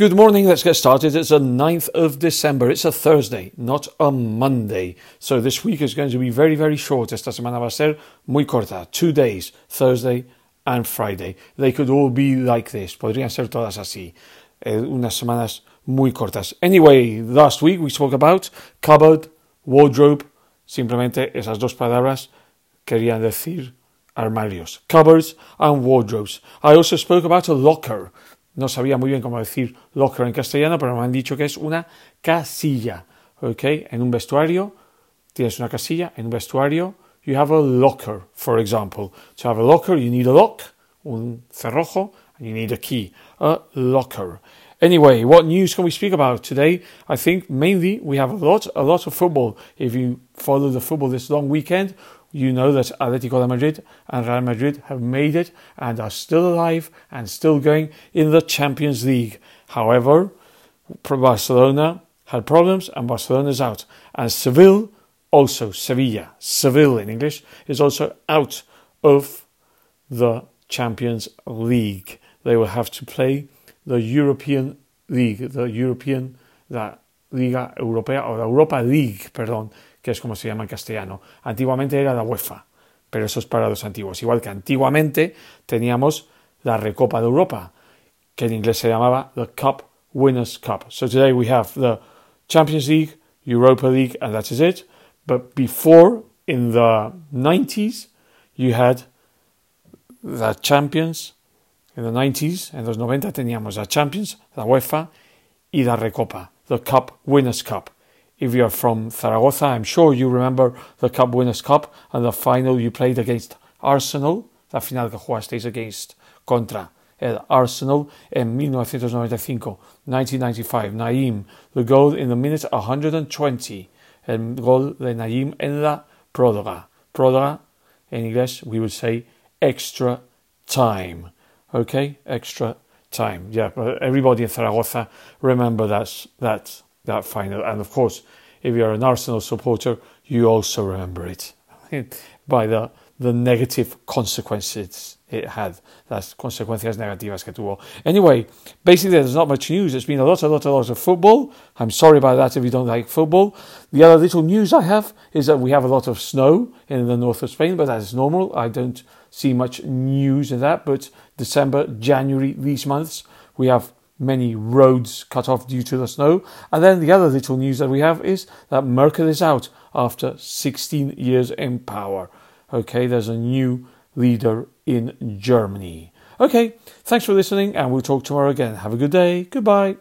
Good morning, let's get started. It's the 9th of December. It's a Thursday, not a Monday. So this week is going to be very, very short. Esta semana va a ser muy corta. Two days, Thursday and Friday. They could all be like this. Podrían ser todas así. Eh, unas semanas muy cortas. Anyway, last week we spoke about cupboard, wardrobe. Simplemente esas dos palabras querían decir armarios. Cupboards and wardrobes. I also spoke about a locker. No sabía muy bien cómo decir locker en castellano, pero me han dicho que es una casilla. ¿Ok? En un vestuario tienes una casilla. En un vestuario you have a locker, for example. To have a locker, you need a lock, un cerrojo, and you need a key. A locker. Anyway, what news can we speak about today? I think mainly we have a lot, a lot of football. If you follow the football this long weekend, you know that Atletico de Madrid and Real Madrid have made it and are still alive and still going in the Champions League. However, Barcelona had problems and Barcelona is out. And Seville, also Sevilla, Seville in English, is also out of the Champions League. They will have to play the European League, the European, la Liga Europea, or the Europa League, perdón, que es como se llama en castellano. Antiguamente era la UEFA, pero eso es para los antiguos. Igual que antiguamente teníamos la Recopa de Europa, que en inglés se llamaba the Cup Winners' Cup. So today we have the Champions League, Europa League, and that is it. But before, in the 90s, you had the Champions. In the 90s, en los 90 teníamos la Champions, la UEFA y la Recopa, the Cup Winners' Cup. If you're from Zaragoza, I'm sure you remember the Cup Winners' Cup and the final you played against Arsenal, la final que jugasteis against contra el Arsenal en 1995, 1995. Nayim, the goal in the minute 120. El gol de Nayim en la próloga. Próloga, in English, we would say extra time. Okay, extra time. Yeah, everybody in Zaragoza remember that that that final. And of course, if you're an Arsenal supporter, you also remember it by the the negative consequences it had, las consecuencias negativas que tuvo. Anyway, basically there's not much news. It's been a lot, a lot, a lot of football. I'm sorry about that if you don't like football. The other little news I have is that we have a lot of snow in the north of Spain, but that is normal. I don't see much news in that. But December, January, these months, we have many roads cut off due to the snow. And then the other little news that we have is that Merkel is out after 16 years in power. Okay, there's a new leader in Germany. Okay, thanks for listening, and we'll talk tomorrow again. Have a good day. Goodbye.